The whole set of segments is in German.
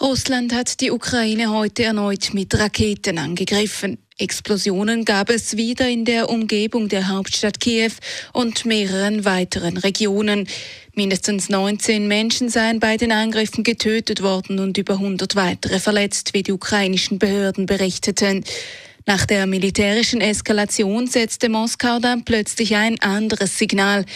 Russland hat die Ukraine heute erneut mit Raketen angegriffen. Explosionen gab es wieder in der Umgebung der Hauptstadt Kiew und mehreren weiteren Regionen. Mindestens 19 Menschen seien bei den Angriffen getötet worden und über 100 weitere verletzt, wie die ukrainischen Behörden berichteten. Nach der militärischen Eskalation setzte Moskau dann plötzlich ein anderes Signal.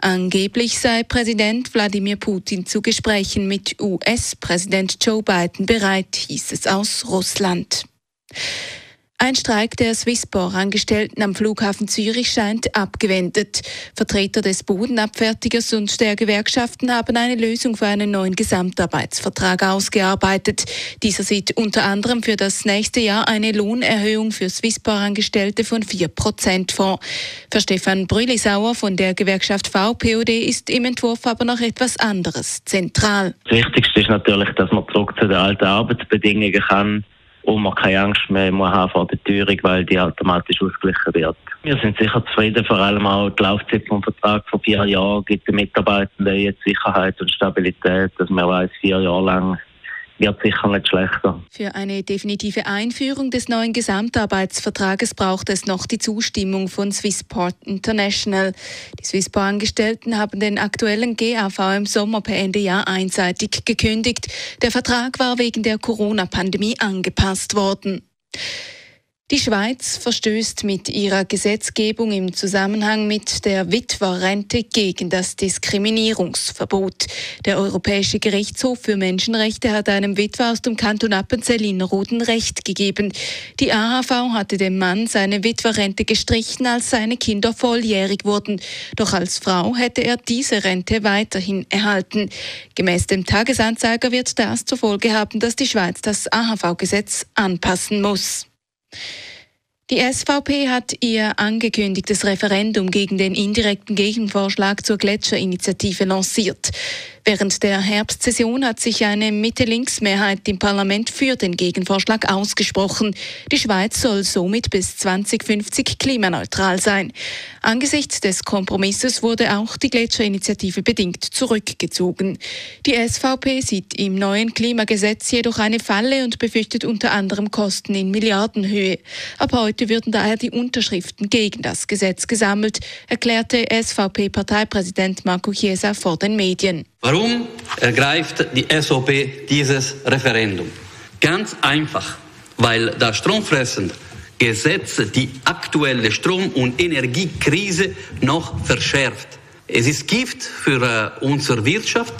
Angeblich sei Präsident Wladimir Putin zu Gesprächen mit US-Präsident Joe Biden bereit, hieß es aus Russland. Ein Streik der Swisspor-Angestellten am Flughafen Zürich scheint abgewendet. Vertreter des Bodenabfertigers und der Gewerkschaften haben eine Lösung für einen neuen Gesamtarbeitsvertrag ausgearbeitet. Dieser sieht unter anderem für das nächste Jahr eine Lohnerhöhung für Swisspor-Angestellte von 4 Prozent vor. Für Stefan Brüllisauer von der Gewerkschaft VPOD ist im Entwurf aber noch etwas anderes zentral. Das Wichtigste ist natürlich, dass man zurück zu den alten Arbeitsbedingungen kann und man keine Angst mehr muss haben vor der Teuerung, weil die automatisch ausgeglichen wird. Wir sind sicher zufrieden, vor allem auch die Laufzeit vom Vertrag von vier Jahren gibt den Mitarbeitenden jetzt Sicherheit und Stabilität, dass man weiß, vier Jahre lang wird sicher nicht schlechter. Für eine definitive Einführung des neuen Gesamtarbeitsvertrages braucht es noch die Zustimmung von Swissport International. Die Swissport-Angestellten haben den aktuellen GAV im Sommer per Ende Jahr einseitig gekündigt. Der Vertrag war wegen der Corona-Pandemie angepasst worden. Die Schweiz verstößt mit ihrer Gesetzgebung im Zusammenhang mit der Witwerrente gegen das Diskriminierungsverbot. Der Europäische Gerichtshof für Menschenrechte hat einem Witwer aus dem Kanton Appenzell Innerrhoden Recht gegeben. Die AHV hatte dem Mann seine Witwerrente gestrichen, als seine Kinder volljährig wurden. Doch als Frau hätte er diese Rente weiterhin erhalten. Gemäß dem Tagesanzeiger wird das zur Folge haben, dass die Schweiz das AHV-Gesetz anpassen muss. Die SVP hat ihr angekündigtes Referendum gegen den indirekten Gegenvorschlag zur Gletscherinitiative lanciert. Während der Herbstsession hat sich eine Mitte-Links-Mehrheit im Parlament für den Gegenvorschlag ausgesprochen. Die Schweiz soll somit bis 2050 klimaneutral sein. Angesichts des Kompromisses wurde auch die Gletscherinitiative bedingt zurückgezogen. Die SVP sieht im neuen Klimagesetz jedoch eine Falle und befürchtet unter anderem Kosten in Milliardenhöhe. Ab heute würden daher die Unterschriften gegen das Gesetz gesammelt, erklärte SVP-Parteipräsident Marco Chiesa vor den Medien. Warum ergreift die SOP dieses Referendum? Ganz einfach, weil das stromfressende Gesetz die aktuelle Strom- und Energiekrise noch verschärft. Es ist Gift für äh, unsere Wirtschaft,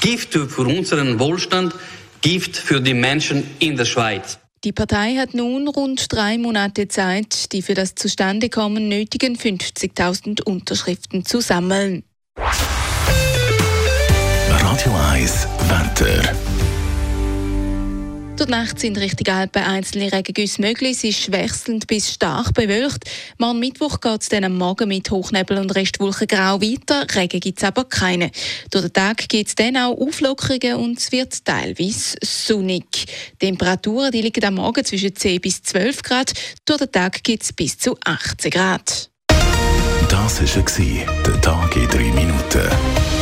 Gift für unseren Wohlstand, Gift für die Menschen in der Schweiz. Die Partei hat nun rund drei Monate Zeit, die für das Zustandekommen nötigen 50.000 Unterschriften zu sammeln. 1 Wetter. Durch die Nacht sind Richtung Alpen einzelne Regengüsse möglich. Es ist wechselnd bis stark bewölkt. Morgen Mittwoch geht es dann am Morgen mit Hochnebel und Restwolken grau weiter. Regen gibt es aber keine. Durch den Tag gibt es dann auch Auflockerungen und es wird teilweise sonnig. Die Temperaturen die liegen am Morgen zwischen 10 bis 12 Grad. Durch den Tag gibt es bis zu 18 Grad. Das war der Tag in 3 Minuten.